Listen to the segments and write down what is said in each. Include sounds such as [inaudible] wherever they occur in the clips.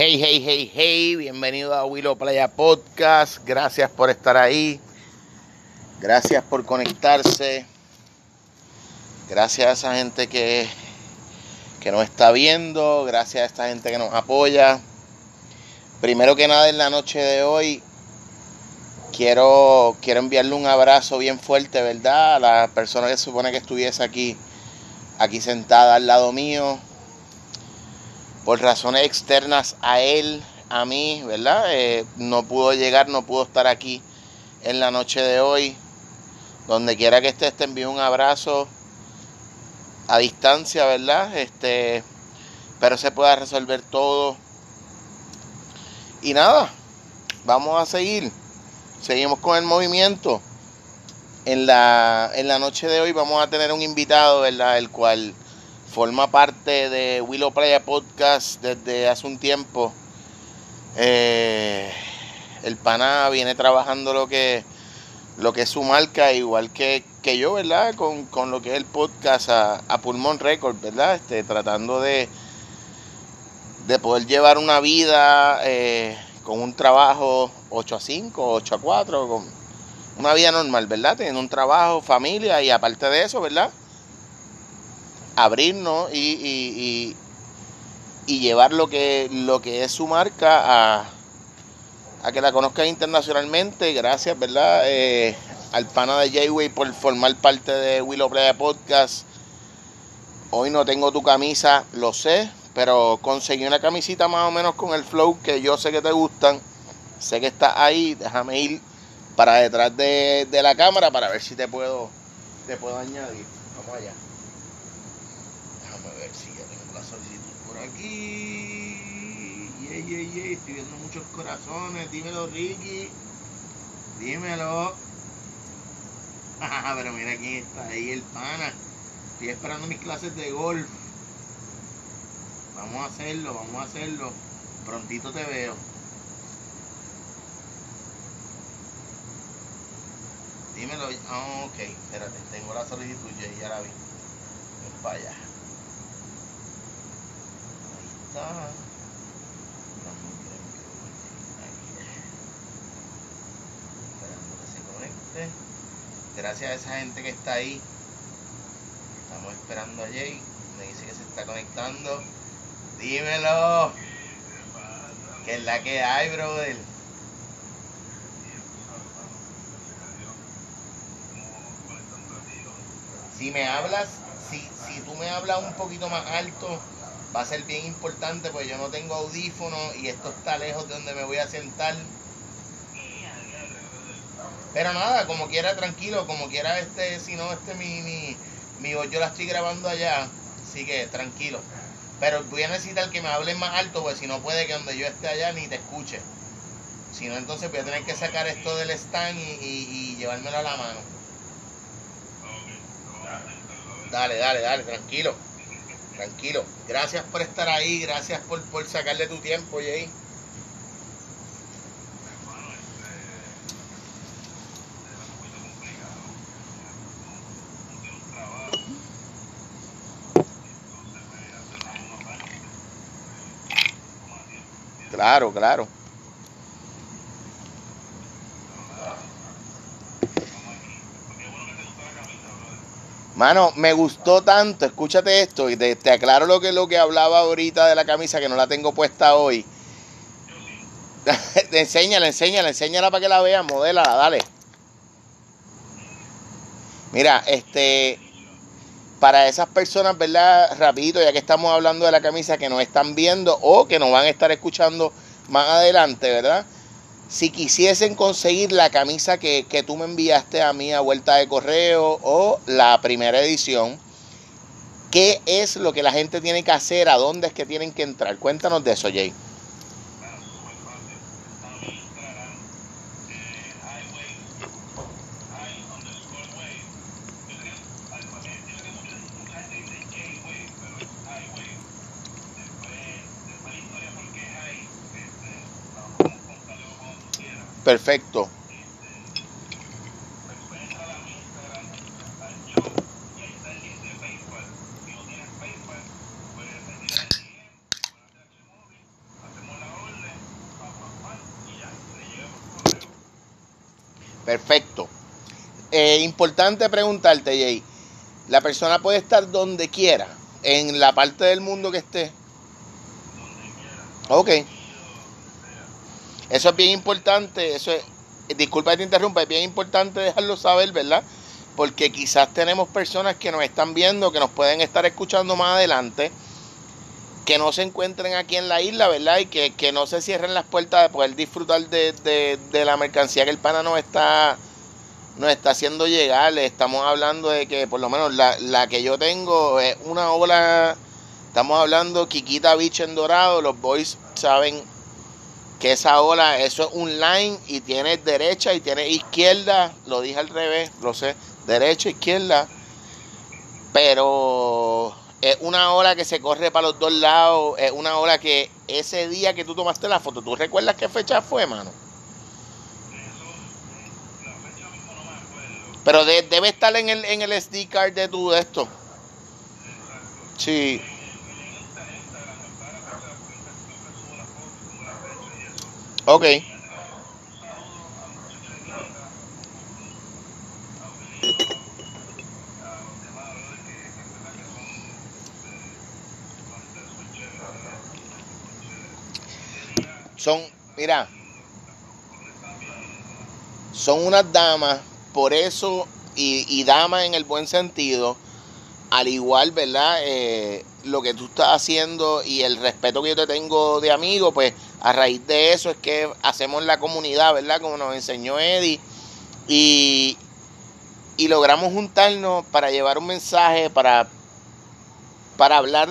Hey, hey, hey, hey, bienvenido a Willow Playa Podcast. Gracias por estar ahí. Gracias por conectarse. Gracias a esa gente que, que nos está viendo. Gracias a esta gente que nos apoya. Primero que nada, en la noche de hoy, quiero, quiero enviarle un abrazo bien fuerte, ¿verdad? A la persona que supone que estuviese aquí, aquí sentada al lado mío por razones externas a él, a mí, ¿verdad? Eh, no pudo llegar, no pudo estar aquí en la noche de hoy. Donde quiera que estés, te envío un abrazo a distancia, ¿verdad? Este, pero se pueda resolver todo. Y nada, vamos a seguir. Seguimos con el movimiento. En la, en la noche de hoy vamos a tener un invitado, ¿verdad? El cual forma parte de Willow Playa Podcast desde hace un tiempo. Eh, el pana viene trabajando lo que, lo que es su marca, igual que, que yo, ¿verdad? Con, con, lo que es el podcast a, a Pulmón Record, ¿verdad? Este, tratando de, de poder llevar una vida eh, con un trabajo 8 a 5, 8 a 4, con una vida normal, ¿verdad? Teniendo un trabajo, familia y aparte de eso, ¿verdad? Abrirnos y, y, llevar lo que, lo que es su marca a, a que la conozcan internacionalmente. Gracias, ¿verdad? Eh, al pana de Jayway por formar parte de Willow Playa Podcast. Hoy no tengo tu camisa, lo sé, pero conseguí una camisita más o menos con el flow que yo sé que te gustan. Sé que está ahí, déjame ir para detrás de, de la cámara para ver si te puedo, te puedo añadir. Vamos allá. Estoy viendo muchos corazones. Dímelo, Ricky. Dímelo. [laughs] Pero mira quién está ahí, el pana. Estoy esperando mis clases de golf. Vamos a hacerlo, vamos a hacerlo. Prontito te veo. Dímelo. Oh, ok, espérate, tengo la solicitud, ya la vi. Ven para allá. está. Esperando que se conecte. Gracias a esa gente que está ahí. Estamos esperando a Jay. Me dice que se está conectando. Dímelo. Que es la que hay, brother. Si me hablas, si, si tú me hablas un poquito más alto, va a ser bien importante porque yo no tengo audífono y esto está lejos de donde me voy a sentar. Pero nada, como quiera, tranquilo, como quiera, este, si no, este, mi, mi, mi voz yo la estoy grabando allá, así que tranquilo. Pero voy a necesitar que me hablen más alto, porque si no puede que donde yo esté allá ni te escuche. Si no, entonces voy a tener que sacar esto del stand y, y, y llevármelo a la mano. Dale, dale, dale, tranquilo. Tranquilo. Gracias por estar ahí, gracias por, por sacarle tu tiempo, Jay. Claro, claro. Mano, me gustó tanto, escúchate esto, y te, aclaro lo que, lo que hablaba ahorita de la camisa, que no la tengo puesta hoy. [laughs] enséñala, enséñala, enséñala para que la vean, modélala, dale. Mira, este, para esas personas, ¿verdad? Rapidito, ya que estamos hablando de la camisa que nos están viendo o que nos van a estar escuchando más adelante, ¿verdad? Si quisiesen conseguir la camisa que, que, tú me enviaste a mí a vuelta de correo o la primera edición, ¿qué es lo que la gente tiene que hacer? ¿A dónde es que tienen que entrar? Cuéntanos de eso, Jay. Perfecto. Perfecto. Eh, importante preguntarte, Jay. La persona puede estar donde quiera, en la parte del mundo que esté. Donde quiera. Ok. Eso es bien importante. Eso es, disculpa que te interrumpa, es bien importante dejarlo saber, ¿verdad? Porque quizás tenemos personas que nos están viendo, que nos pueden estar escuchando más adelante que no se encuentren aquí en la isla, ¿verdad? Y que, no se cierren las puertas de poder disfrutar de, la mercancía que el pana nos está, nos está haciendo llegar. Estamos hablando de que por lo menos la, que yo tengo es una ola, estamos hablando Kikita Beach en Dorado, los boys saben que esa ola, eso es un line y tiene derecha y tiene izquierda, lo dije al revés, lo sé, derecha, izquierda, pero es una hora que se corre para los dos lados, es una hora que ese día que tú tomaste la foto, ¿tú recuerdas qué fecha fue, mano? Pero debe estar en el, en el SD card de tu de esto. Sí. Ok. Son, mira, son unas damas, por eso, y, damas en el buen sentido, al igual, ¿verdad? Eh, lo que tú estás haciendo y el respeto que yo te tengo de amigo, pues a raíz de eso es que hacemos la comunidad, ¿verdad? Como nos enseñó Eddie. Y, y logramos juntarnos para llevar un mensaje, para, para hablar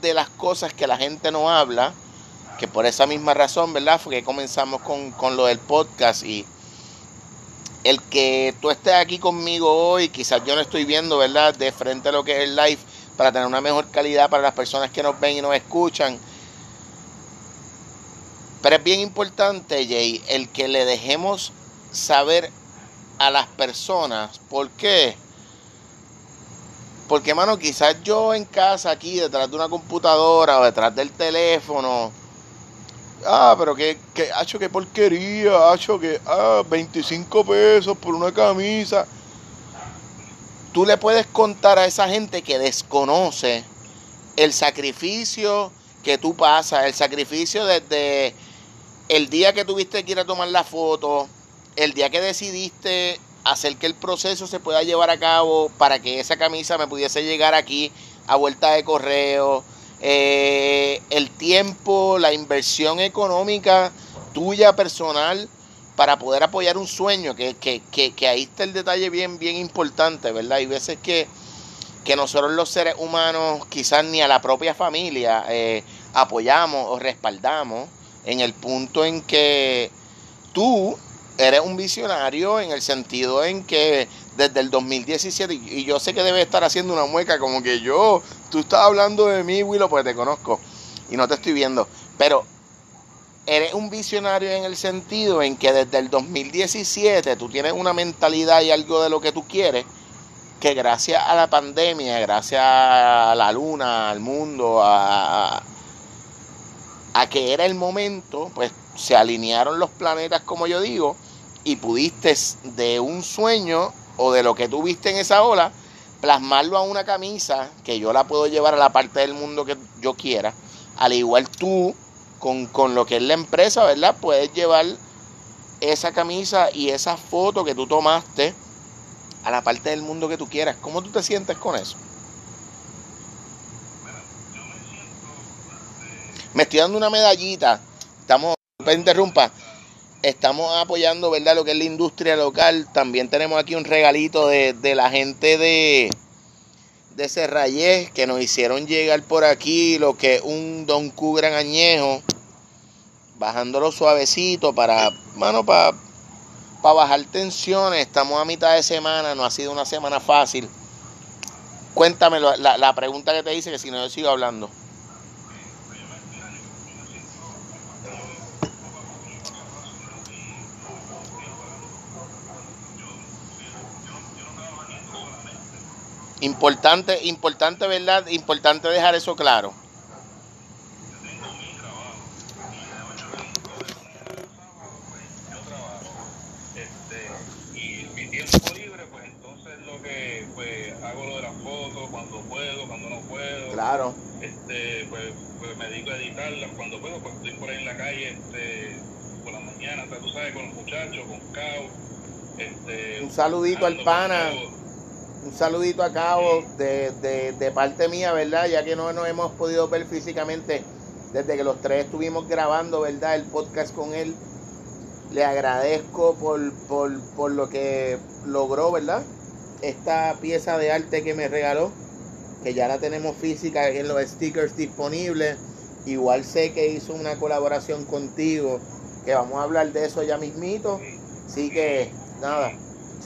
de las cosas que la gente no habla que por esa misma razón, ¿verdad? Fue que comenzamos con, lo del podcast y el que tú estés aquí conmigo hoy, quizás yo no estoy viendo, ¿verdad? De frente a lo que es el live para tener una mejor calidad para las personas que nos ven y nos escuchan. Pero es bien importante, Jay, el que le dejemos saber a las personas por qué. Porque, mano, quizás yo en casa aquí, detrás de una computadora o detrás del teléfono, Ah, pero que, que, hecho qué porquería, hecho que, ah, 25 pesos por una camisa. Tú le puedes contar a esa gente que desconoce el sacrificio que tú pasas, el sacrificio desde el día que tuviste que ir a tomar la foto, el día que decidiste hacer que el proceso se pueda llevar a cabo para que esa camisa me pudiese llegar aquí a vuelta de correo, eh, el tiempo, la inversión económica tuya personal para poder apoyar un sueño, que, ahí está el detalle bien, bien importante, ¿verdad? Hay veces que, nosotros los seres humanos, quizás ni a la propia familia, eh, apoyamos o respaldamos en el punto en que tú eres un visionario en el sentido en que desde el 2017, y yo sé que debe estar haciendo una mueca como que yo, tú estás hablando de mí, Willow, pues te conozco y no te estoy viendo, pero eres un visionario en el sentido en que desde el 2017 tú tienes una mentalidad y algo de lo que tú quieres, que gracias a la pandemia, gracias a la luna, al mundo, a, a que era el momento, pues se alinearon los planetas, como yo digo, y pudiste de un sueño o de lo que tú viste en esa ola, plasmarlo a una camisa que yo la puedo llevar a la parte del mundo que yo quiera. Al igual tú, con, con lo que es la empresa, ¿verdad? Puedes llevar esa camisa y esa foto que tú tomaste a la parte del mundo que tú quieras. ¿Cómo tú te sientes con eso? Estoy dando una medallita. Estamos, me interrumpa estamos apoyando, ¿verdad? Lo que es la industria local. También tenemos aquí un regalito de, la gente de, de que nos hicieron llegar por aquí lo que es un Don Q gran añejo. Bajándolo suavecito para, mano, para, para bajar tensiones. Estamos a mitad de semana, no ha sido una semana fácil. Cuéntame la, la pregunta que te hice, que si no yo sigo hablando. Importante, importante, ¿verdad? Importante dejar eso claro. tiempo libre, pues entonces lo que lo de las fotos cuando puedo, cuando no puedo. Claro. Este, pues, pues me dedico a editarlas cuando puedo, pues estoy por ahí en la calle este, por la mañana, tú sabes, con los muchachos, con Cao. Este, Un saludito al pana. Un saludito a Cabo de, de, de parte mía, ¿verdad? Ya que no nos hemos podido ver físicamente desde que los tres estuvimos grabando, ¿verdad? El podcast con él. Le agradezco por, por, por lo que logró, ¿verdad? Esta pieza de arte que me regaló, que ya la tenemos física en los stickers disponibles. Igual sé que hizo una colaboración contigo, que vamos a hablar de eso ya mismito. Así que, nada,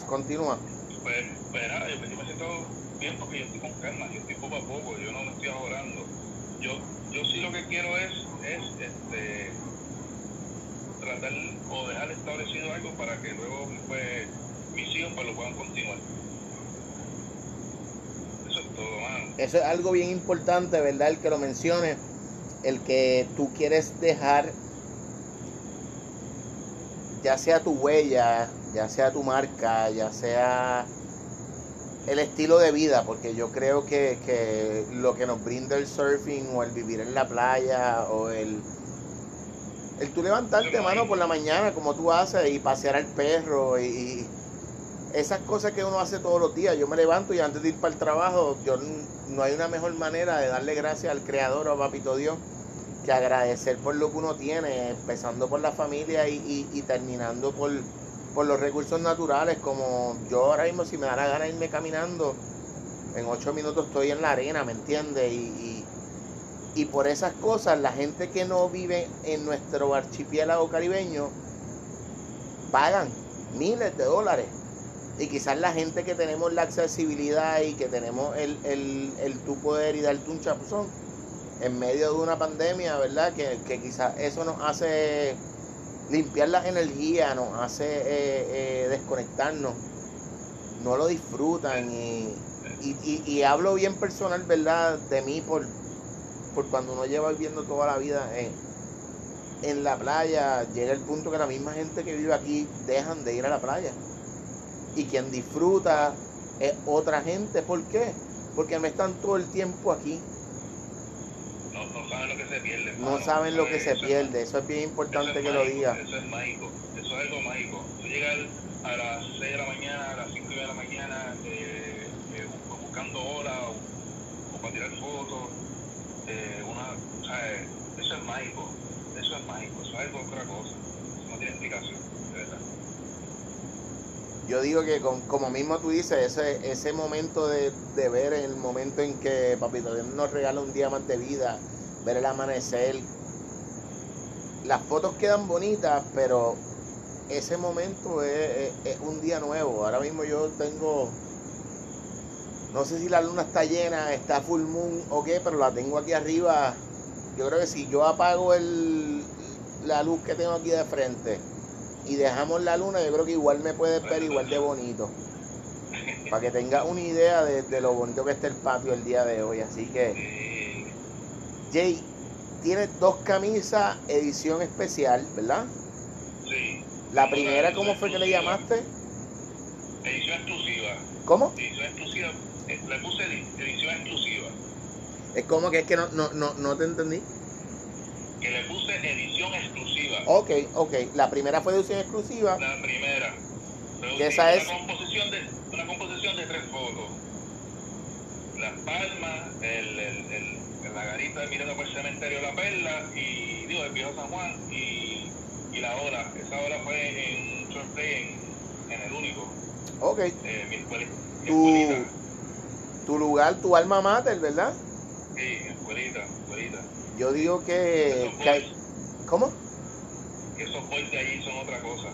continúa. Pues, yo me siento bien porque yo estoy con calma, yo estoy poco a poco, yo no me estoy ahorrando. Yo, yo sí lo que quiero es, es este, tratar o dejar establecido algo para que luego pues, mis hijos pues, lo puedan continuar. Eso es todo, mano. Eso es algo bien importante, ¿verdad? El que lo mencione, el que tú quieres dejar, ya sea tu huella, ya sea tu marca, ya sea el estilo de vida, porque yo creo que, que lo que nos brinda el surfing o el vivir en la playa o el, el tú levantarte, mano, por la mañana como tú haces y pasear al perro y, esas cosas que uno hace todos los días. Yo me levanto y antes de ir para el trabajo, yo no hay una mejor manera de darle gracias al Creador o a Papito Dios que agradecer por lo que uno tiene, empezando por la familia y, y- y terminando por, por los recursos naturales, como yo ahora mismo si me da la gana irme caminando, en ocho minutos estoy en la arena, ¿me entiendes? Y, y, y por esas cosas, la gente que no vive en nuestro archipiélago caribeño pagan miles de dólares. Y quizás la gente que tenemos la accesibilidad y que tenemos el, el, el tú poder y darte un chapuzón en medio de una pandemia, ¿verdad? Que, que quizás eso nos hace limpiar las energías, nos hace eh, eh, desconectarnos. No lo disfrutan y, y, y- hablo bien personal, ¿verdad? De mí por, por cuando uno lleva viviendo toda la vida en, en la playa, llega el punto que la misma gente que vive aquí dejan de ir a la playa. Y quien disfruta es otra gente. ¿Por qué? Porque no están todo el tiempo aquí. No, no saben lo que se pierde. No mano. saben lo que se Eso es- pierde. Eso es bien importante es que lo mágico, diga. Eso es mágico, eso es algo mágico. Tú llegas a las 6 de la mañana, a las 5 de la mañana, eh, eh, bu- buscando olas o, o para tirar fotos, eh, una, ¿sabes? Eso es mágico, eso es mágico, eso es algo otra cosa. Eso no tiene explicación. Yo digo que con- como mismo tú dices, ese, ese momento de, de ver el momento en que Papito nos regala un día más de vida, ver el amanecer. Las fotos quedan bonitas, pero ese momento es- es un día nuevo. Ahora mismo yo tengo, no sé si la luna está llena, está full moon o qué, pero la tengo aquí arriba. Yo creo que si yo apago el, la luz que tengo aquí de frente y dejamos la luna, yo creo que igual me puedes ver igual de bonito. Para que tengas una idea de, de lo bonito que está el patio el día de hoy. Así que, Jay, tienes dos camisas edición especial, ¿verdad? sí. La primera, ¿cómo fue que le llamaste? Edición exclusiva. ¿Cómo? Edición exclusiva. eh, le puse edi- edición exclusiva. Es como que es que no, no, no, no te entendí. Que le puse edición exclusiva. Ok, ok. La primera fue edición exclusiva. La primera. Pero esa una es- Composición de, una composición de tres fotos. Las palmas, el, el, el, la garita mirando por el cementerio la Perla y, digo, el viejo San Juan y, y la ola. Esa ola fue en un short play en, en el único. Ok. Eh, mi escuelita. Mi Tu, tu lugar, tu alma mater, ¿verdad? Sí, mi escuelita, mi escuelita. Yo digo que... Esos que hay- ¿Cómo? esos boys de allí son otra cosa.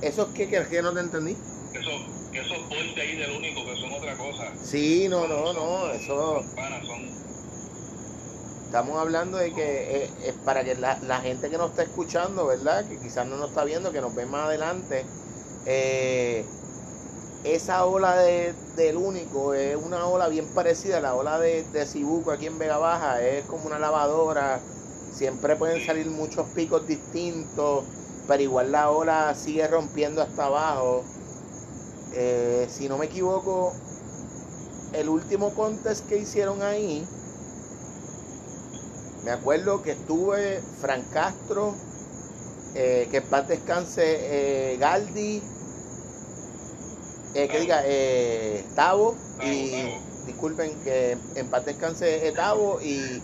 ¿Eso es que, que, que no te entendí? Esos, que esos boys de ahí del único que son otra cosa. Sí, no, no, no. Eso... Estamos hablando de que es, es para que la, la gente que nos está escuchando, ¿verdad? Que quizás no nos está viendo, que nos ve más adelante, eh, esa ola de, del único es una ola bien parecida a la ola de, de Cibuco aquí en Vega Baja, es como una lavadora, siempre pueden salir muchos picos distintos, pero igual la ola sigue rompiendo hasta abajo. Eh, si no me equivoco, el último contest que hicieron ahí, Me acuerdo que estuve Fran Castro, eh, que en paz descanse eh, Galdi, eh, que diga eh, Tavo, y disculpen que en paz descanse eh, Tavo y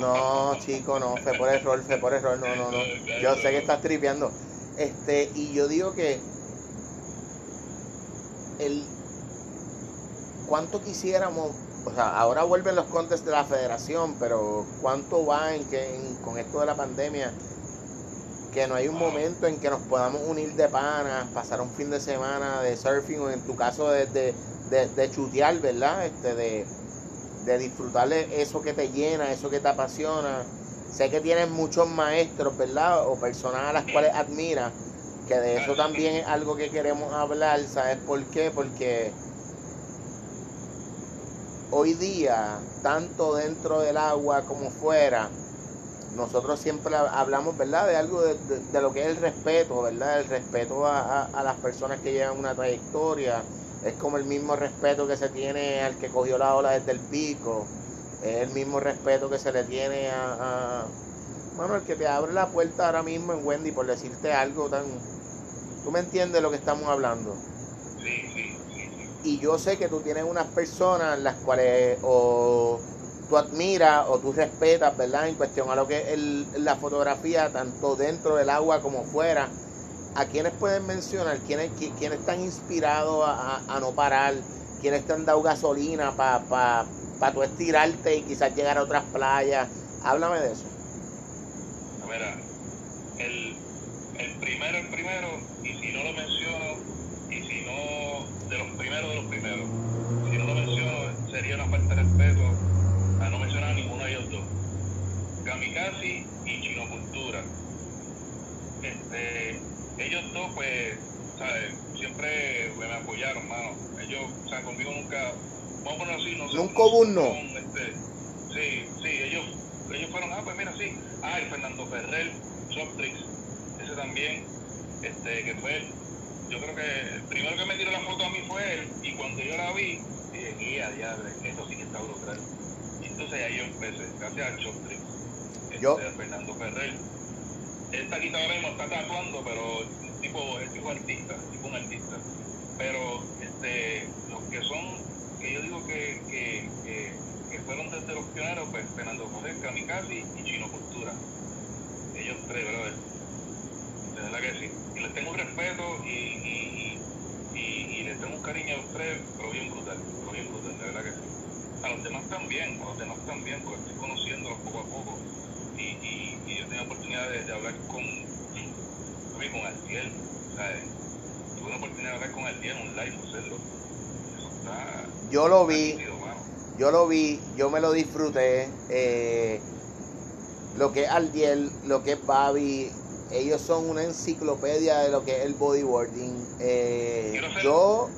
no chico no, fue por error, fue por error, no, no, no. Yo sé que estás tripeando. Este, y yo digo que el cuánto quisiéramos, o sea, ahora vuelven los contes de la federación, pero cuánto va en que en- con esto de la pandemia que no hay un momento en que nos podamos unir de panas, pasar un fin de semana de surfing o en tu caso de, de, de, de chutear, ¿verdad? Este, de, de disfrutar de eso que te llena, eso que te apasiona. Sé que tienes muchos maestros, ¿verdad? O personas a las cuales admiras, que de eso también es algo que queremos hablar, ¿sabes por qué? Porque hoy día, tanto dentro del agua como fuera, nosotros siempre hablamos, ¿verdad? De algo de, de- de lo que es el respeto, ¿verdad? El respeto a, a- a las personas que llevan una trayectoria. Es como el mismo respeto que se tiene al que cogió la ola desde el pico. Es el mismo respeto que se le tiene a, a bueno, el que te abre la puerta ahora mismo en Wendy por decirte algo tan... ¿Tú me entiendes lo que estamos hablando? Sí, sí, sí, sí. Y yo sé que tú tienes unas personas las cuales o tú admiras o tú respetas, ¿verdad? En cuestión a lo que es el- la fotografía, tanto dentro del agua como fuera. ¿A quiénes pueden mencionar? ¿Quiénes, qui- quiénes están inspirados a no parar? ¿Quiénes te han dado gasolina para pa, pa tú estirarte y quizás llegar a otras playas? Háblame de eso. Mira, el, el primero, el primero, y si no lo menciono, y si no, de los primeros, de los primeros, si no lo menciono, sería una falta de respeto a no mencionar a ninguno de ellos dos. Kamikaze y Chinocultura. Este, ellos dos, pues, ¿sabes? Siempre me apoyaron, mano. Ellos, o sea, conmigo nunca, vamos a ponerlo así, no sé. Nunca hubo un no. este, sí, sí, ellos, ellos fueron, ah, pues mira, sí. Ah, y Fernando Ferrer, Softrix, ese también, este, que fue, yo creo que el primero que me tiró la foto a mí fue él, y cuando yo la vi, dije, guía, diadre, esto sí que está brutal. Y entonces ahí yo empecé, gracias a este, Yo- Fernando Ferrer. Él está aquí ahora mismo, está tatuando, pero es tipo, es tipo artista, tipo un artista. Pero este, los que son, que yo digo que, que, que, que fueron desde los pioneros, pues Fernando Ferrer, Kamikaze y Chino Cultura. Ellos tres, brother. De verdad que sí. Y les tengo un respeto y, y, y, y, y les tengo un cariño a los tres, pero bien brutal, pero bien brutal, de verdad que sí. A los demás también, a los demás también, porque estoy conociéndolos poco a poco. Y, y, y yo tengo oportunidad de, de hablar con, con Altiel, ¿sabes? Tuve una oportunidad de hablar con Altiel en un live, hacerlo. Eso está... Yo lo vi. Yo lo vi, yo me lo disfruté. eh, lo que es Aldiel, lo que es Babi, ellos son una enciclopedia de lo que es el bodyboarding. Eh, yo,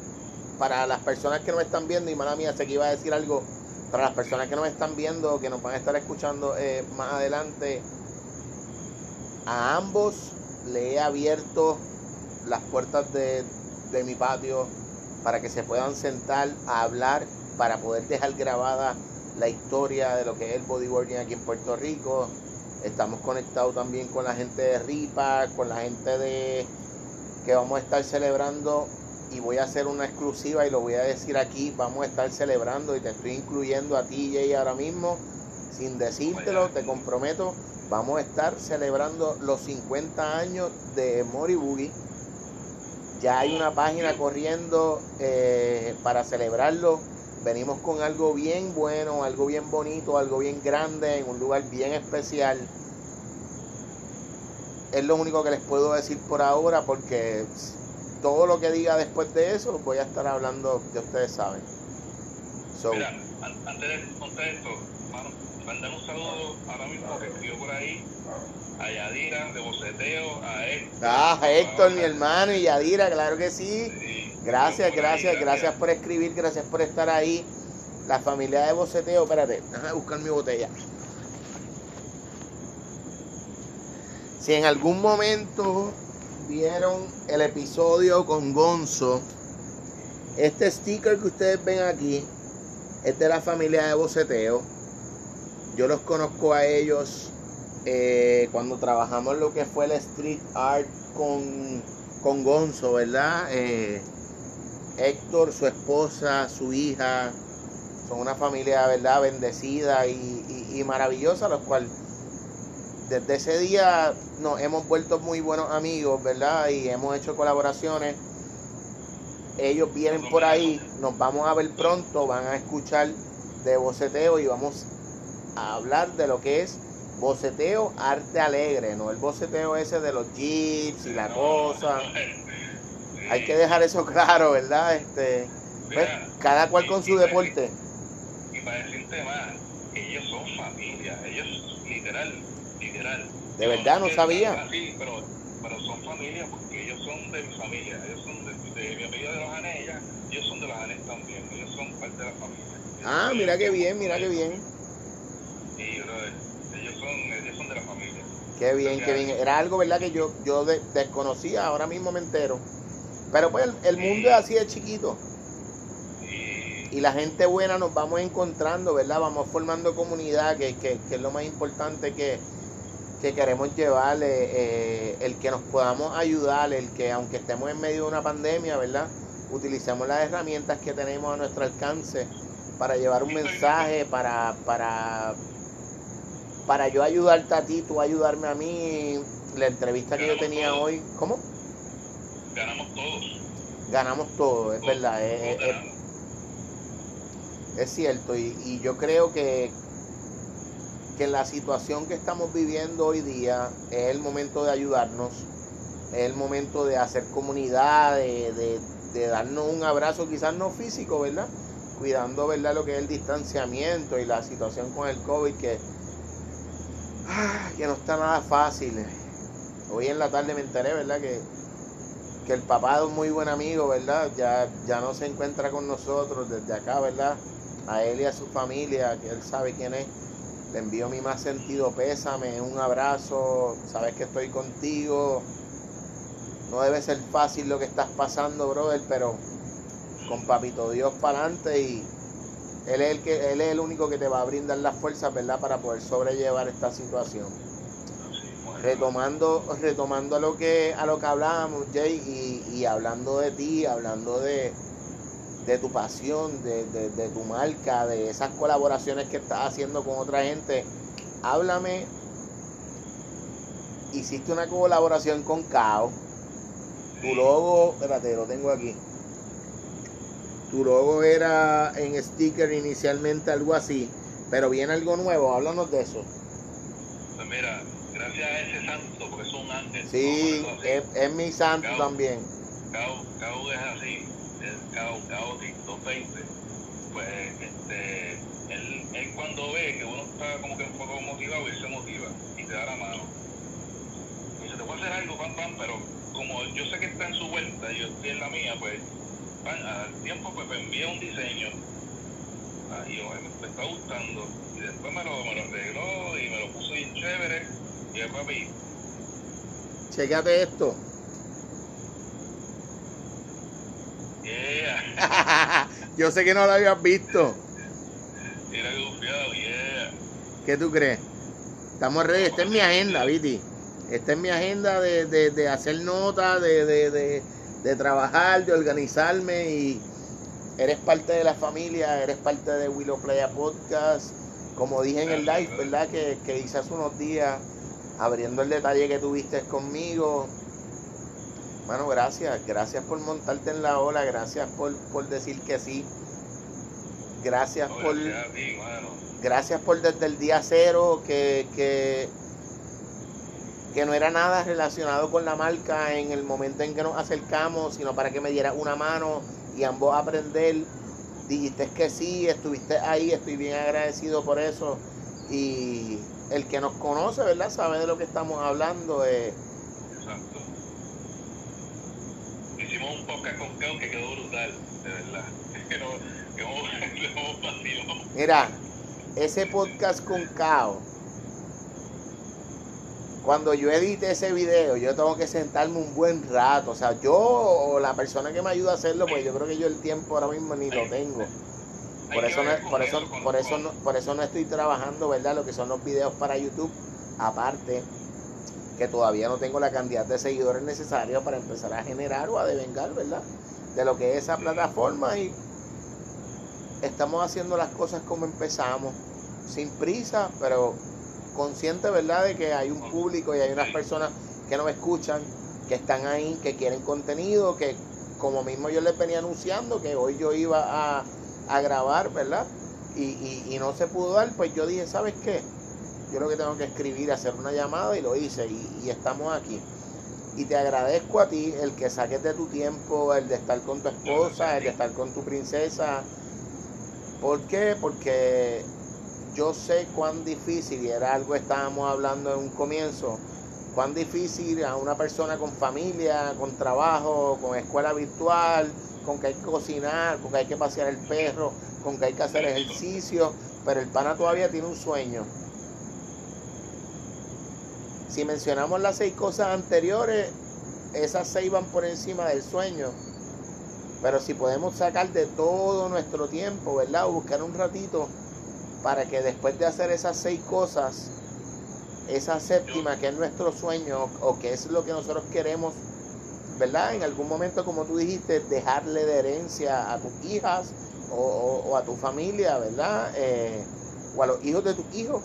para las personas que no me están viendo, y mala mía, sé que iba a decir algo, para las personas que no me están viendo, que nos van a estar escuchando eh, más adelante, a ambos le he abierto las puertas de mi patio para que se puedan sentar a hablar, para poder dejar grabada la historia de lo que es el bodyboarding aquí en Puerto Rico. Estamos conectados también con la gente de RIPA, con la gente de que vamos a estar celebrando y voy a hacer una exclusiva y lo voy a decir aquí, vamos a estar celebrando y te estoy incluyendo a ti Jay ahora mismo, sin decírtelo, te comprometo, vamos a estar celebrando los 50 años de Mori Boogie. Ya hay una página corriendo eh, para celebrarlo. Venimos con algo bien bueno, algo bien bonito, algo bien grande, en un lugar bien especial. Es lo único que les puedo decir por ahora porque todo lo que diga después de eso voy a estar hablando, ya ustedes saben. So, Mira, an- antes de contar esto, mano, mandar un saludo ahora mismo que escribió por ahí a Yadira de Boceteo, a Héctor. ah, Héctor, mi hermano y Yadira, claro que sí. Sí, Gracias, ahí, gracias, gracias por escribir, gracias por estar ahí. La familia de Boceteo, espérate, déjame buscar mi botella. Si en algún momento vieron el episodio con Gonzo, este sticker que ustedes ven aquí es de la familia de Boceteo. Yo los conozco a ellos eh, cuando trabajamos lo que fue el street art con, con Gonzo, ¿verdad? Eh, Héctor, su esposa, su hija, son una familia, ¿verdad? Bendecida y, y maravillosa, los cuales desde ese día nos hemos vuelto muy buenos amigos, ¿verdad? Y hemos hecho colaboraciones. Ellos vienen por ahí, nos vamos a ver pronto, van a escuchar de boceteo y vamos a hablar de lo que es boceteo arte alegre, no el boceteo ese de los jeeps y la cosa. Hay que dejar eso claro, ¿verdad? Este, pues, cada cual con su deporte. Y para decirte más, ellos son familia, ellos literal, literal. De verdad no sabía. Sí, pero, pero son familia porque ellos son de mi familia, ellos son de, de mi apellido de los Anellas, ellos son de los Anes también, ellos son parte de la familia. Ah, mira qué bien, mira qué bien. Sí, brother. Ellos son, ellos son de la familia. Qué bien, qué bien. Era algo, ¿verdad? Que yo, yo de- desconocía, ahora mismo me entero. Pero pues el, el mundo es así de chiquito. Y, Y la gente buena nos vamos encontrando, ¿verdad? Vamos formando comunidad, que, que- que es lo más importante que, que queremos llevar. eh, el que nos podamos ayudar, el que aunque estemos en medio de una pandemia, ¿verdad? Utilicemos las herramientas que tenemos a nuestro alcance para llevar un mensaje, para, para, para yo ayudarte a ti, tú ayudarme a mí. La entrevista que yo tenía hoy, ¿cómo? ganamos todos. Ganamos todo, es verdad. es- es- Todos. Es cierto, y, y yo creo que, que la situación que estamos viviendo hoy día es el momento de ayudarnos, es el momento de hacer comunidad, de, de- de darnos un abrazo, quizás no físico, ¿verdad? Cuidando, ¿verdad? Lo que es el distanciamiento y la situación con el COVID, que, ah, que no está nada fácil. Hoy en la tarde me enteré, ¿verdad? Que, que el papá de un muy buen amigo, ¿verdad? Ya, ya no se encuentra con nosotros desde acá, ¿verdad? A él y a su familia, que él sabe quién es. Le envío mi más sentido pésame, un abrazo, sabes que estoy contigo. No debe ser fácil lo que estás pasando, brother, pero con papito Dios para adelante y él es el que él es el único que te va a brindar las fuerzas, ¿verdad? Para poder sobrellevar esta situación retomando retomando a lo que a lo que hablábamos Jay y, y hablando de ti hablando de, de tu pasión de, de- de tu marca de esas colaboraciones que estás haciendo con otra gente háblame hiciste una colaboración con Kao tu logo espérate lo tengo aquí tu logo era en sticker inicialmente algo así pero viene algo nuevo háblanos de eso Pues mira, gracias a ese santo, porque es un ángel. Sí, es, es mi santo Cao. también. Cao, Cao es así, es Cao, Chaotic 220. Pues este, él, él cuando ve que uno está como que un poco motivado, él se motiva y te da la mano. Y dice, te voy a hacer algo, pam, pam, pero como yo sé que está en su vuelta y yo estoy en la mía, pues al tiempo pues me envía un diseño. Ah, y yo, "Ay, me, está gustando. Y después me lo, me lo arregló y me lo puso bien chévere. Y después papi, Chécate esto. Yeah, [laughs] Yo sé que no lo habías visto. era gufiado, yeah. ¿Qué tú crees? Estamos ready. Esta es mi agenda, Viti. Esta es mi agenda de, de- de hacer notas, de, de- de- de trabajar, de organizarme y eres parte de la familia, eres parte de Willow Playa Podcast. Como dije en el live, ¿verdad? Que, que hice hace unos días, abriendo el detalle que tuviste conmigo. Bueno, gracias. Gracias por montarte en la ola. Gracias por, por decir que sí. Gracias No, por gracias a ti, mano. gracias por desde el día cero que, que, que no era nada relacionado con la marca en el momento en que nos acercamos, sino para que me diera una mano y ambos aprender. Dijiste que sí, estuviste ahí, estoy bien agradecido por eso. Y el que nos conoce, ¿verdad? Sabe de lo que estamos hablando. eh, Hicimos un podcast con Cao que quedó brutal, de verdad. Que no, que. Mira, ese podcast con Cao, cuando yo edite ese video, yo tengo que sentarme un buen rato. O sea, yo o la persona que me ayuda a hacerlo, pues yo creo que yo el tiempo ahora mismo ni lo tengo. Por eso, no, por, eso, por, eso no, por eso no estoy trabajando, ¿verdad? Lo que son los videos para YouTube. Aparte, que todavía no tengo la cantidad de seguidores necesaria para empezar a generar o a devengar, ¿verdad? De lo que es esa plataforma y estamos haciendo las cosas como empezamos, sin prisa, pero consciente, ¿verdad? De que hay un público y hay unas personas que nos escuchan, que están ahí, que quieren contenido, que como mismo yo les venía anunciando que hoy yo iba a, grabar, ¿verdad? Y, no se pudo dar, pues yo dije, ¿sabes qué? Yo lo que tengo que escribir, hacer una llamada y lo hice y, estamos aquí. Y te agradezco a ti el que saques de tu tiempo, el de estar con tu esposa, el de estar con tu princesa. ¿Por qué? Porque yo sé cuán difícil, y era algo que estábamos hablando en un comienzo, cuán difícil a una persona con familia, con trabajo, con escuela virtual, con que hay que cocinar, con que hay que pasear el perro, con que hay que hacer ejercicio, pero el pana todavía tiene un sueño. Si mencionamos las seis cosas anteriores, esas seis van por encima del sueño. Pero si podemos sacar de todo nuestro tiempo, ¿verdad? O buscar un ratito para que después de hacer esas seis cosas, esa séptima que es nuestro sueño o que es lo que nosotros queremos, ¿verdad? En algún momento, como tú dijiste, dejarle de herencia a tus hijas o, a tu familia, ¿verdad? Eh, o a los hijos de tus hijos,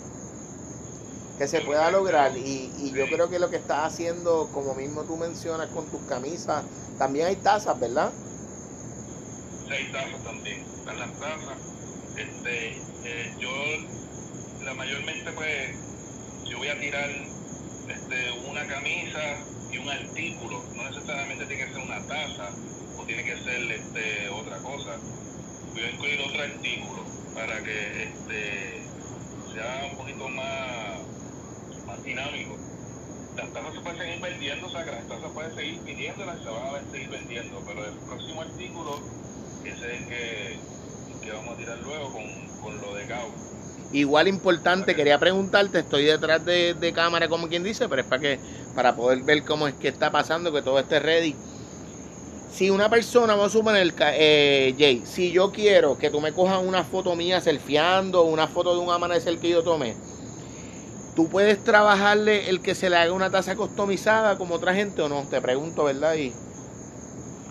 que se pueda lograr. Y, y yo creo que lo que estás haciendo, como mismo tú mencionas con tus camisas, también hay tazas, ¿verdad? Sí, hay tazas también, están las tazas. Este, eh, yo, la mayormente, pues, yo voy a tirar este, una camisa y un artículo, no necesariamente tiene que ser una taza o tiene que ser este, otra cosa. Voy a incluir otro artículo para que este, sea un poquito más, más dinámico. Las tazas se pueden seguir vendiendo, o sea que las tazas pueden seguir pidiéndolas y se van a seguir vendiendo, pero el próximo artículo, ese es el que, que vamos a tirar luego con, con lo de Gau Igual importante, quería preguntarte, estoy detrás de, cámara como quien dice, pero es para que para poder ver cómo es que está pasando, que todo esté ready. Si una persona, vamos a suponer, eh, Jay, si yo quiero que tú me cojas una foto mía selfieando, una foto de un amanecer que yo tomé, ¿tú puedes trabajarle el que se le haga una taza customizada como otra gente o no? Te pregunto, ¿verdad? Y...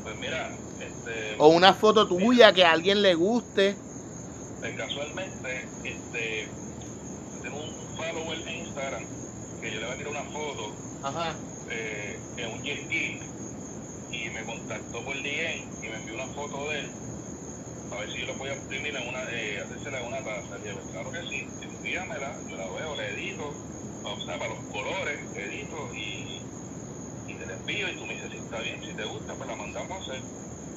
Pues mira, este, o una foto tuya que a alguien le guste casualmente, este, tengo un follower en Instagram que yo le voy a tirar una foto eh, en un jet y me contactó por DM y me envió una foto de él a ver si yo lo voy a imprimir en una, eh, hacérsela en una taza. Y yo, claro que sí, envíamela, yo la veo, le edito, o sea, para los colores, edito y, y te la envío y tú me dices si está bien, si te gusta, pues la mandamos a hacer.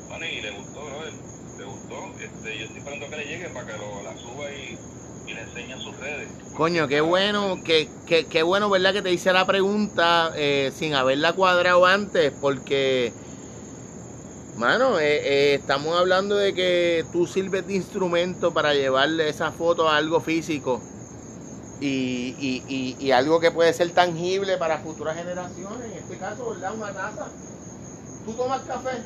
Vale, y le gustó, brother te gustó, este, yo estoy esperando que le llegue para que lo, la suba y, y le enseñe en sus redes. Coño, qué bueno, qué, qué, qué bueno, ¿verdad? Que te hice la pregunta eh, sin haberla cuadrado antes, porque, mano, eh, eh, estamos hablando de que tú sirves de instrumento para llevarle esa foto a algo físico. Y, y, y, y, algo que puede ser tangible para futuras generaciones, en este caso, ¿verdad? Una taza. ¿Tú tomas café?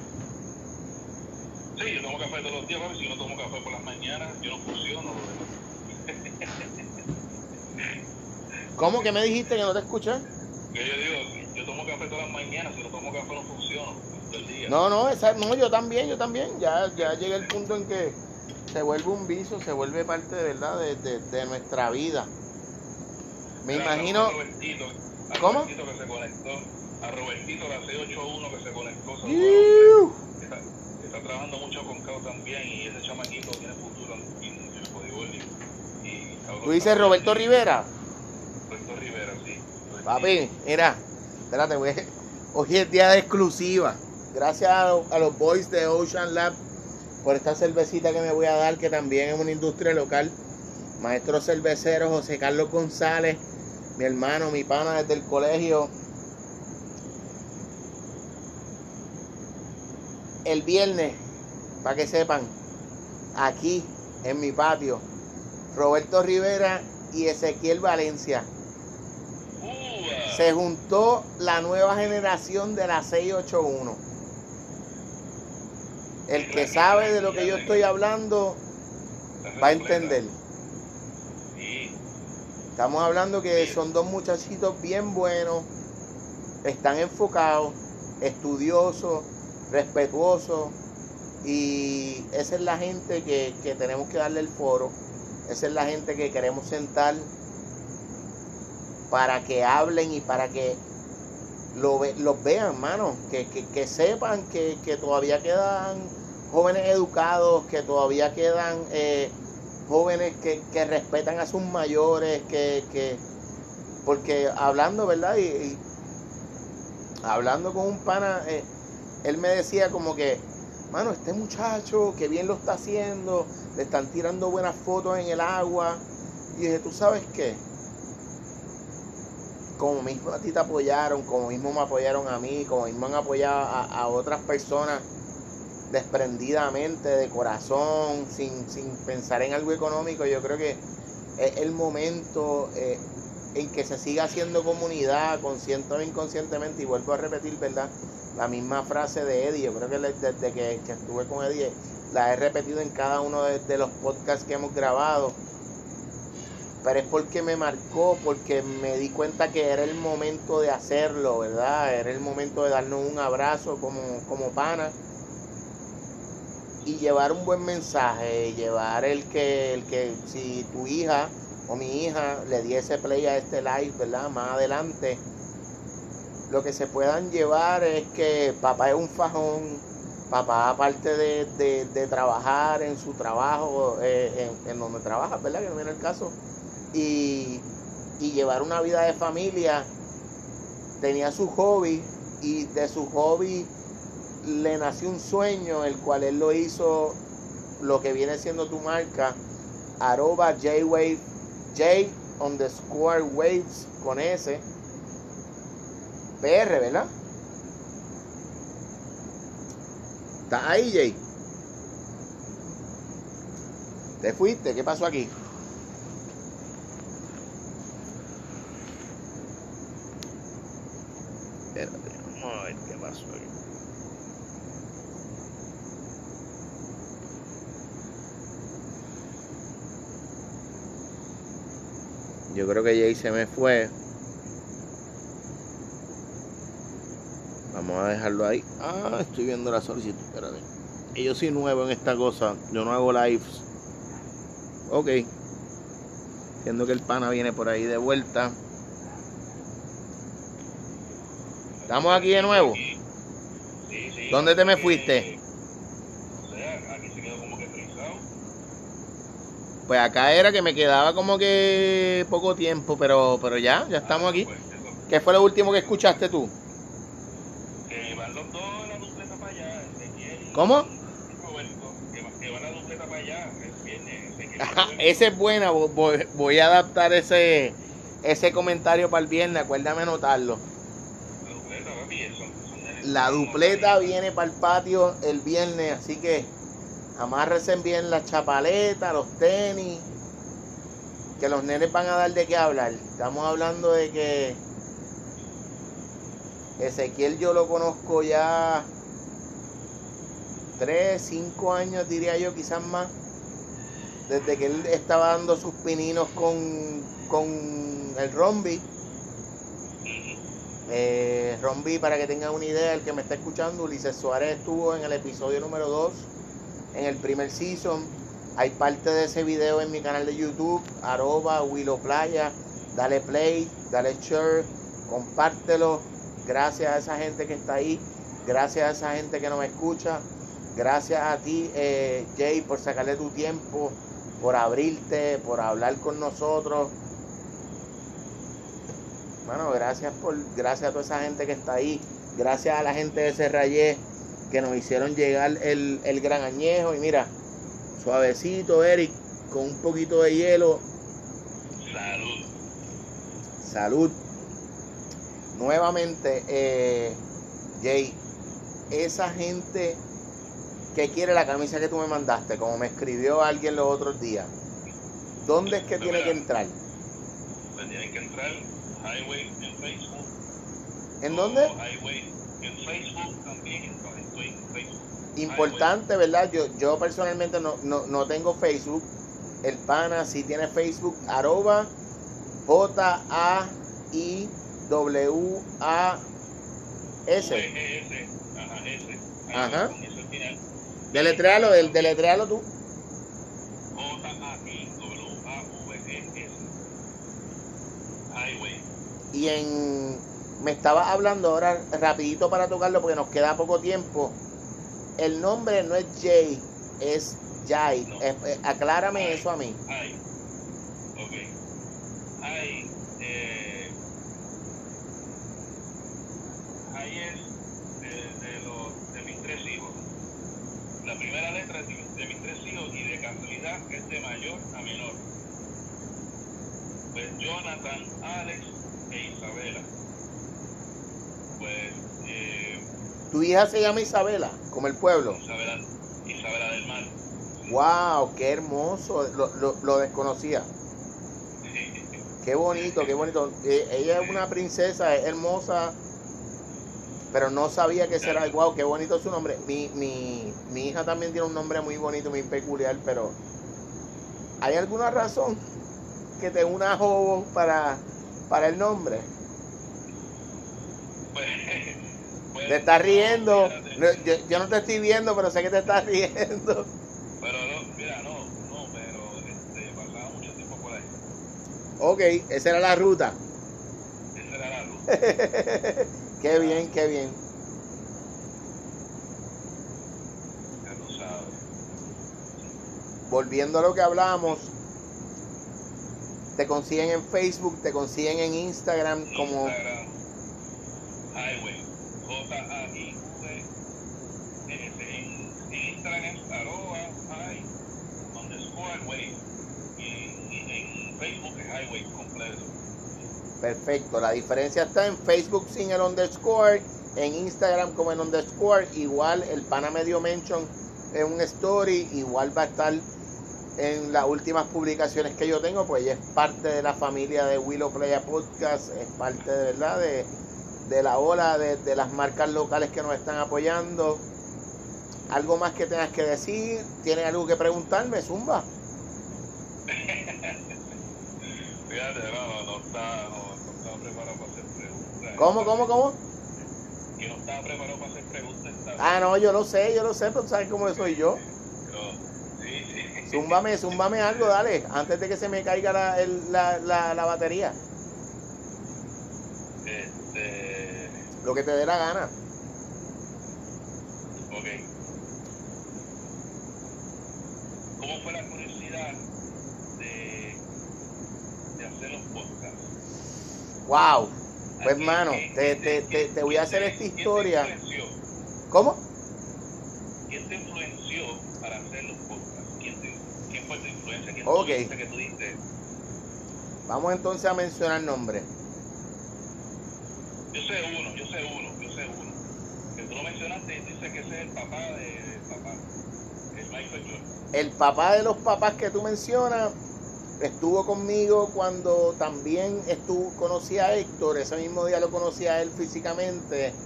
Sí, yo tomo café todos los días, pero si no tomo café por las mañanas, yo no funciono. [laughs] ¿Cómo que me dijiste que no te escuché? Que yo digo, yo tomo café todas las mañanas, si no tomo café no funciono día. No, no, esa, no, yo también, yo también. Ya, ya llega el punto en que se vuelve un vicio, se vuelve parte de verdad de, de, de nuestra vida. Me imagino. A Robertito, a ¿Cómo? Robertito que se conectó, a Robertito la 681 que se conectó. está trabajando mucho con Cao también y ese chamaquito tiene futuro en, el bodybuilding. Y, ¿Tú dices Roberto Rivera? Roberto Rivera, sí. Papi, mira, espérate, güey. Hoy es día de exclusiva. Gracias a, los boys de Ocean Lab por esta cervecita que me voy a dar, que también es una industria local. Maestro cervecero José Carlos González, mi hermano, mi pana desde el colegio, el viernes, para que sepan, aquí en mi patio, Roberto Rivera y Ezequiel Valencia. Se juntó la nueva generación de la 681. El que sabe de lo que yo estoy hablando, va a entender. Estamos hablando que son dos muchachitos bien buenos, están enfocados, estudiosos, respetuosos y esa es la gente que, que tenemos que darle el foro, esa es la gente que queremos sentar para que hablen y para que lo ve- los vean, mano, que, que- que sepan que, que todavía quedan jóvenes educados, que todavía quedan eh, jóvenes que, que respetan a sus mayores, que, que porque hablando, ¿verdad? Y, hablando con un pana, eh, él me decía como que, mano, este muchacho, que bien lo está haciendo, le están tirando buenas fotos en el agua. Y dije, ¿tú sabes qué? Como mismo a ti te apoyaron, como mismo me apoyaron a mí, como mismo han apoyado a, a otras personas desprendidamente, de corazón, sin, sin pensar en algo económico, yo creo que es el momento eh, en que se siga haciendo comunidad, consciente o inconscientemente, y vuelvo a repetir, ¿verdad? La misma frase de Eddie, yo creo que desde que, que estuve con Eddie, la he repetido en cada uno de, de los podcasts que hemos grabado, pero es porque me marcó, porque me di cuenta que era el momento de hacerlo, ¿verdad? Era el momento de darnos un abrazo como, como pana y llevar un buen mensaje, llevar el que, el que si tu hija o mi hija le diese play a este live, ¿verdad? Más adelante, lo que se puedan llevar es que papá es un fajón, papá aparte de, de- de trabajar en su trabajo, eh, en, en donde trabaja, ¿verdad? Que no viene el caso, y, y llevar una vida de familia, tenía su hobby y de su hobby le nació un sueño, el cual él lo hizo, lo que viene siendo tu marca, arroba J-Wave, J underscore waves con S, PR, ¿verdad? ¿Estás ahí, Jay? ¿Te fuiste? ¿Qué pasó aquí? Espérate, vamos qué pasó aquí. Yo creo que Jay se me fue. Vamos a dejarlo ahí. Ah, estoy viendo la solicitud. Espérate. Y yo soy nuevo en esta cosa. Yo no hago lives. Ok. Entiendo que el pana viene por ahí de vuelta. ¿Estamos aquí de nuevo? Sí, sí. ¿Dónde te me fuiste? O sea, aquí se quedó como que frisado. Pues acá era que me quedaba como que poco tiempo, pero, pero ya, ya estamos aquí. ¿Qué fue lo último que escuchaste tú? que van los dos la dupleta para allá, Ezequiel ¿Cómo? Roberto, que, va- la dupleta para allá, el viernes, esa es buena, vo- voy, voy a adaptar ese, ese comentario para el viernes, acuérdame anotarlo. La dupleta, papi, son La dupleta viene para el patio el viernes, así que amárrense bien las chapaletas, los tenis, que los nenes van a dar de qué hablar. Estamos hablando de que Ezequiel yo lo conozco ya tres, cinco años diría yo, quizás más. Desde que él estaba dando sus pininos con, con el Rombi. Eh, Rombi, para que tengan una idea, el que me está escuchando, Ulises Suárez estuvo en el episodio número 2, en el primer season. Hay parte de ese video en mi canal de YouTube, arroba Willow Playa. Dale play, dale share, compártelo. Gracias a esa gente que está ahí, gracias a esa gente que no me escucha. Gracias a ti, eh, Jay, por sacarle tu tiempo, por abrirte, por hablar con nosotros. Bueno, gracias por, gracias a toda esa gente que está ahí, gracias a la gente de Serrayé que nos hicieron llegar el, el gran añejo. Y mira, suavecito, Eric, con un poquito de hielo. Salud. Salud. Nuevamente, eh, Jay, esa gente que quiere la camisa que tú me mandaste, como me escribió alguien los otros días, ¿dónde es que tiene que entrar? Pues tienen que entrar Highway en Facebook. ¿En dónde? Highway en Facebook también, estoy en Facebook. Importante, ¿verdad? Yo, yo personalmente no, no, no tengo Facebook, El pana sí tiene Facebook, arroba J-A-I-W-A-S. Ajá, S. Ajá. Con eso al final. Deletréalo, del, deletréalo tú. J-A-I-W-A-V-E-S. Highway. Y en. Me estaba hablando ahora rapidito para tocarlo porque nos queda poco tiempo. El nombre no es Jay, es Jai. No. Eh, eh, aclárame eso a mí. Hay. Ok. Hay. Eh, es de, de, los, de mis tres hijos. La primera letra es de, de mis tres hijos y de casualidad es de mayor a menor. Pues Jonathan, Alex e Isabela. Pues eh, Tu hija se llama Isabela, como el pueblo. Isabela, Isabela del Mar. ¡Wow! ¡Qué hermoso! Lo, lo- lo desconocía. [laughs] Qué bonito, qué bonito. Eh, ella es una princesa, es hermosa, pero no sabía que será. ¡Wow! ¡Qué bonito su nombre! Mi, mi, mi hija también tiene un nombre muy bonito, muy peculiar, pero ¿hay alguna razón que te una Jobo para, para el nombre? Pues, Te estás riendo. No, Yo, yo no te estoy viendo, pero sé que te estás riendo. Pero no, mira, no, no, pero este, pasaba mucho tiempo por ahí. Ok, esa era la ruta. Esa era la luz. [laughs] qué bien, qué bien. Ya tú sabes. Volviendo a lo que hablamos, te consiguen en Facebook, te consiguen en Instagram como Instagram, Highway, J-A-I-V, en, Instagram es arroba, high, underscore, way, y, en Facebook es Highway completo. perfecto. La diferencia está en Facebook sin el underscore, en Instagram como en underscore, igual el pana medio mention en un story, igual va a estar en las últimas publicaciones que yo tengo, pues ella es parte de la familia de Willow Playa Podcast, es parte de verdad de, de la ola de, de las marcas locales que nos están apoyando. ¿Algo más que tengas que decir? ¿Tienes algo que preguntarme, Zumba? [laughs] Fíjate, no, estaba preparado para hacer preguntas. ¿Cómo, cómo, cómo? Que no estaba preparado para hacer preguntas. Ah, no, yo lo sé, yo lo sé, pero sabes cómo soy yo. Zúmbame, zúmbame algo, dale, antes de que se me caiga la, el- la, la, la batería. Este, Lo que te dé la gana. ok. ¿Cómo fue la curiosidad de, de hacer los podcasts? Wow. Pues ¿A quién- hermano, te, te, te, te voy a hacer esta te- quién te historia. influenció? ¿Cómo? ¿Quién te influenció para hacer los podcasts? ¿Quién, te, quién fue tu influencia? ¿Quién Ok. tú viste que tú diste? Vamos entonces a mencionar nombres. Yo sé uno, yo sé uno, yo sé uno. Que tú lo mencionaste y dice que ese es el papá de, papá. Es Michael Jordan. El papá de los papás que tú mencionas estuvo conmigo cuando también estuvo, conocí a Héctor, ese mismo día lo conocí a él físicamente.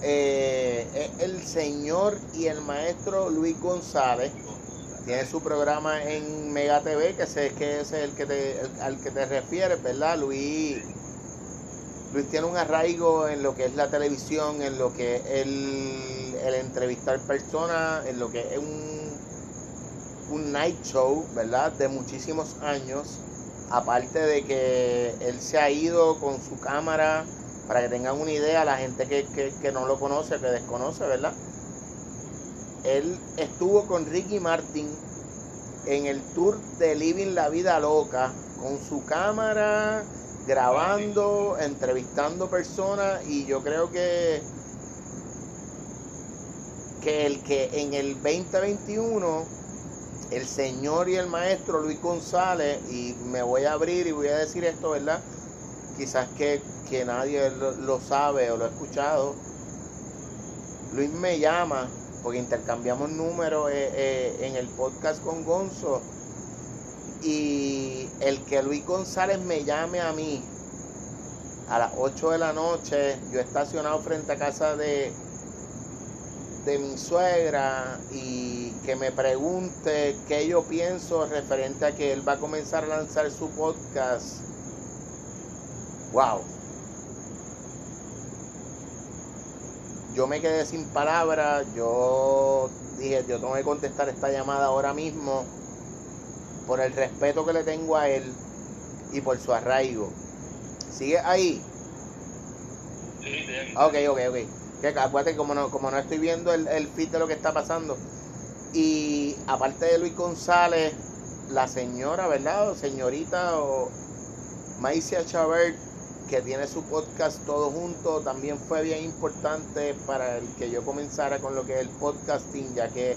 Eh, es el señor y el maestro Luis González. Tiene su programa en Mega TV, que sé que ese es el que te, el- al que te refieres, ¿verdad? Luis, Luis tiene un arraigo en lo que es la televisión, en lo que es el, entrevistar personas, en lo que es un, un night show, ¿verdad? De muchísimos años. Aparte de que él se ha ido con su cámara, para que tengan una idea, la gente que, que, que no lo conoce, que desconoce, ¿verdad? Él estuvo con Ricky Martin en el tour de Living la Vida Loca con su cámara, grabando, entrevistando personas y yo creo que que el que en el 2021 el señor y el maestro Luis González y me voy a abrir y voy a decir esto, ¿verdad? Quizás que, que nadie lo, lo sabe o lo ha escuchado. Luis me llama porque intercambiamos números eh, eh, en el podcast con Gonzo y el que Luis González me llame a mí a las 8 de la noche, yo estacionado frente a casa de de mi suegra y que me pregunte qué yo pienso referente a que él va a comenzar a lanzar su podcast. Wow. Yo me quedé sin palabras, yo dije, yo tengo que contestar esta llamada ahora mismo por el respeto que le tengo a él y por su arraigo. ¿Sigue ahí? Sí, bien. Ok, ok, ok. Que acuérdate, como no, como no estoy viendo el, el feed de lo que está pasando. Y aparte de Luis González, la señora, ¿verdad? O señorita o Maicia Chabert, que tiene su podcast todo junto, también fue bien importante para el que yo comenzara con lo que es el podcasting, ya que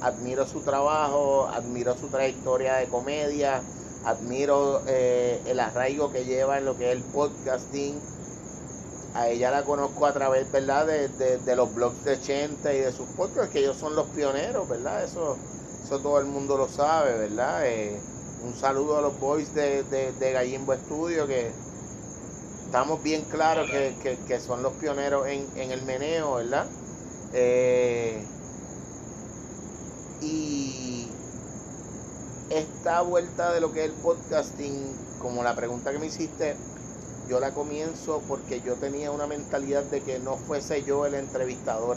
admiro su trabajo, admiro su trayectoria de comedia, admiro eh, el arraigo que lleva en lo que es el podcasting. A ella la conozco a través, ¿verdad? De, de- los blogs de Chente y de sus podcasts, que ellos son los pioneros, ¿verdad? Eso, eso todo el mundo lo sabe, ¿verdad? Eh, un saludo a los boys de, de, de Gallimbo Studio, que estamos bien claros que, que- que son los pioneros en, en el meneo, ¿verdad? Eh, y esta vuelta de lo que es el podcasting, como la pregunta que me hiciste, yo la comienzo porque yo tenía una mentalidad de que no fuese yo el entrevistador,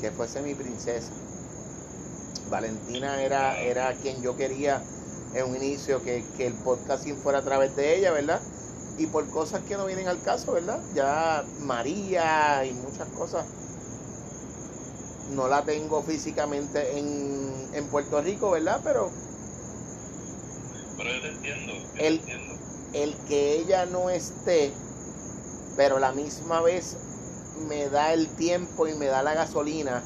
que fuese mi princesa. Valentina era, era quien yo quería en un inicio, que, que el podcasting fuera a través de ella, ¿verdad? Y por cosas que no vienen al caso, ¿verdad? Ya María y muchas cosas no la tengo físicamente en, en Puerto Rico, ¿verdad? Pero Pero yo te entiendo, yo El- te entiendo. el que ella no esté, pero la misma vez me da el tiempo y me da la gasolina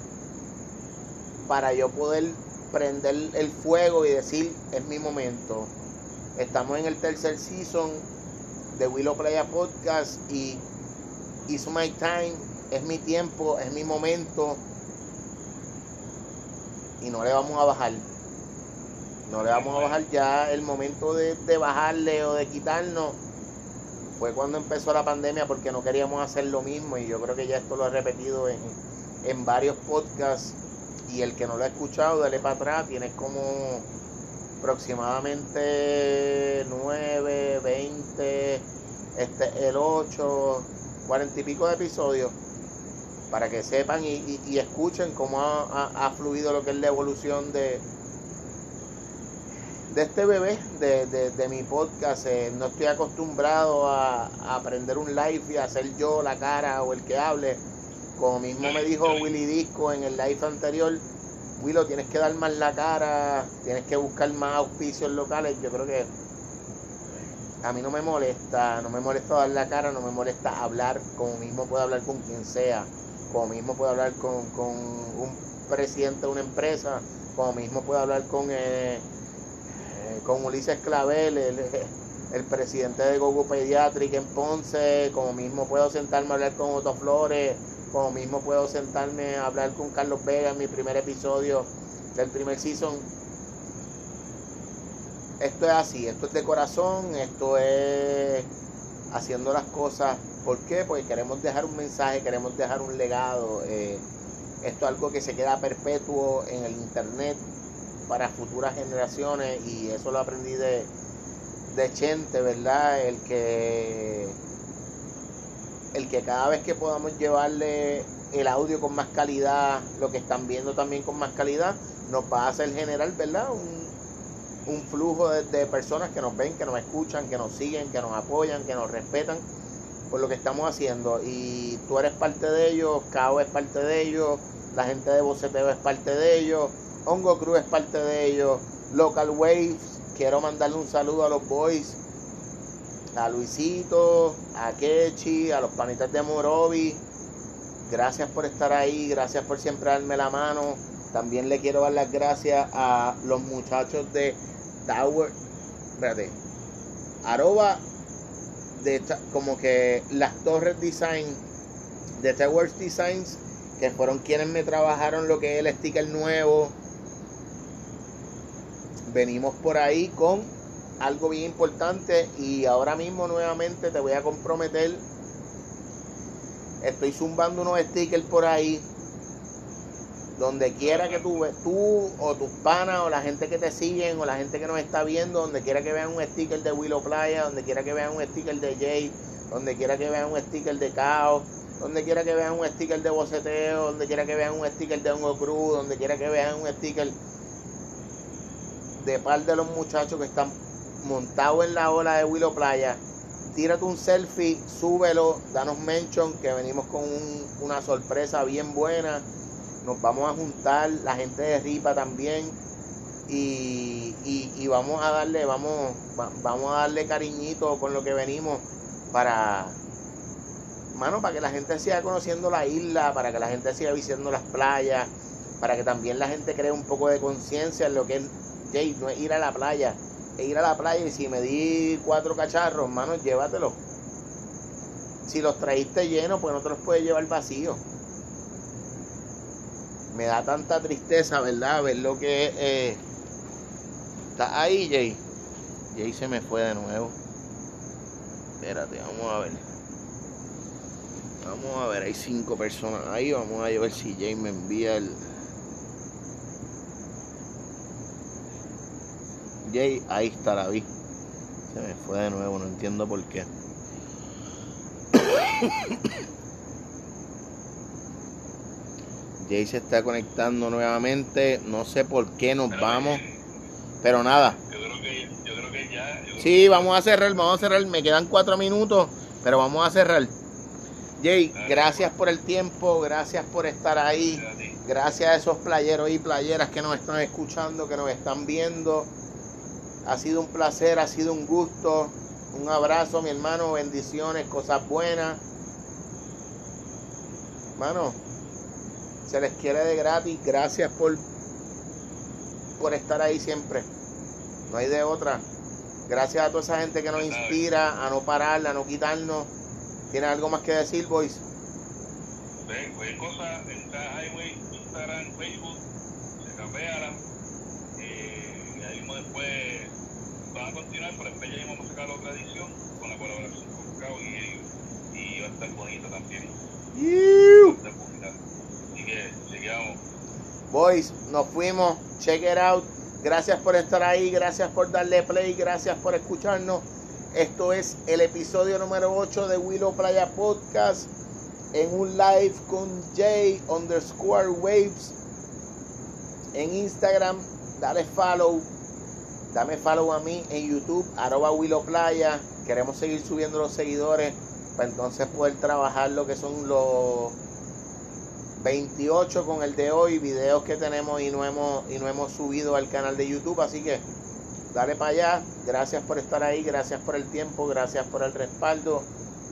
para yo poder prender el fuego y decir, es mi momento. Estamos en el tercer season de Willow Playa Podcast y It's My Time, es mi tiempo, es mi momento. Y no le vamos a bajar. No le vamos a bajar ya el momento de, de bajarle o de quitarnos. Fue cuando empezó la pandemia porque no queríamos hacer lo mismo y yo creo que ya esto lo he repetido en, en varios podcasts y el que no lo ha escuchado, dale para atrás, tiene como aproximadamente 9, 20, este, el 8, 40 y pico de episodios para que sepan y, y- escuchen cómo ha, ha- ha fluido lo que es la evolución de, de este bebé, de, de- de mi podcast. Eh, no estoy acostumbrado a, a aprender un live y hacer yo la cara o el que hable. Como mismo me dijo Willy Disco en el live anterior, Willow, tienes que dar más la cara, tienes que buscar más auspicios locales. Yo creo que a mí no me molesta, no me molesta dar la cara, no me molesta hablar, como mismo puedo hablar con quien sea, como mismo puedo hablar con, con un presidente de una empresa, como mismo puedo hablar con, eh, eh, con Ulises Clavel, el, [laughs] el presidente de Gogo Pediatric en Ponce, como mismo puedo sentarme a hablar con Otto Flores, como mismo puedo sentarme a hablar con Carlos Vega en mi primer episodio del primer season. Esto es así, esto es de corazón, esto es haciendo las cosas. ¿Por qué? Porque queremos dejar un mensaje, queremos dejar un legado. eh, esto es algo que se queda perpetuo en el internet para futuras generaciones y eso lo aprendí de, de Chente, ¿verdad? El que el que cada vez que podamos llevarle el audio con más calidad, lo que están viendo también con más calidad, nos va a hacer generar, ¿verdad? Un, un flujo de, de personas que nos ven, que nos escuchan, que nos siguen, que nos apoyan, que nos respetan por lo que estamos haciendo. Y tú eres parte de ellos, Cao es parte de ellos, la gente de Boceteo es parte de ellos, Hongo Cruz es parte de ellos, Local Waves, quiero mandarle un saludo a los boys, a Luisito, a Kechi, a los panitas de Morovi. Gracias por estar ahí, gracias por siempre darme la mano. También le quiero dar las gracias a los muchachos de Tower, espérate, arroba de como que las torres design de Towers Designs que fueron quienes me trabajaron lo que es el sticker nuevo. Venimos por ahí con algo bien importante y ahora mismo nuevamente te voy a comprometer. Estoy zumbando unos stickers por ahí donde quiera que tú, tú o tus panas o la gente que te siguen o la gente que nos está viendo, donde quiera que vean un sticker de Willow Playa, donde quiera que vean un sticker de Jay, donde quiera que vean un sticker de Cao, donde quiera que vean un sticker de boceteo, donde quiera que vean un sticker de Hongo Cruz, donde quiera que vean un sticker de par de los muchachos que están montados en la ola de Willow Playa, tírate un selfie, súbelo, danos mention que venimos con una sorpresa bien buena. Nos vamos a juntar, la gente de Ripa también. Y, y, vamos a darle, vamos, vamos a darle cariñito con lo que venimos para, mano, para que la gente siga conociendo la isla, para que la gente siga visitando las playas, para que también la gente cree un poco de conciencia en lo que es, Jay, no es ir a la playa, es ir a la playa y si me di cuatro cacharros, mano, llévatelos. Si los traíste llenos, pues no te los puedes llevar vacíos. Me da tanta tristeza, ¿verdad? Ver lo que eh, está ahí, Jay. Jay se me fue de nuevo. Espérate, vamos a ver. Vamos a ver, hay cinco personas ahí. Vamos a ver si Jay me envía el. Jay, ahí está la vi. Se me fue de nuevo, no entiendo por qué. Jay se está conectando nuevamente. No sé por qué nos vamos. Pero nada. Sí, vamos a cerrar, vamos a cerrar. Me quedan cuatro minutos, pero vamos a cerrar. Jay, gracias por el tiempo, gracias por estar ahí. Gracias a esos playeros y playeras que nos están escuchando, que nos están viendo. Ha sido un placer, ha sido un gusto. Un abrazo, mi hermano, bendiciones, cosas buenas. Hermano, se les quiere de gratis. Gracias por, por estar ahí siempre. No hay de otra. Gracias a toda esa gente que nos inspira a no parar, a no quitarnos. ¿Tienes algo más que decir, boys? Ven, cualquier cosa, está Highway, Instagram, Facebook, se campearan. Eh, y ahí mismo después van a continuar, pero después ya vamos a sacar otra edición con la colaboración con Cao y ellos. Y va a estar bonita también. Así Boys, nos fuimos. Check it out. Gracias por estar ahí, gracias por darle play, gracias por escucharnos. Esto es el episodio número 8 de Willow Playa Podcast en un live con J underscore waves en Instagram. Dale follow, dame follow a mí en YouTube, arroba Willow Playa. Queremos seguir subiendo los seguidores para entonces poder trabajar lo que son los 28 con el de hoy, videos que tenemos y no hemos, y no hemos subido al canal de YouTube. Así que dale para allá. Gracias por estar ahí, gracias por el tiempo, gracias por el respaldo.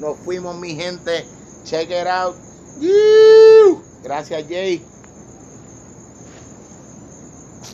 Nos fuimos, mi gente. Check it out. Gracias, Jay.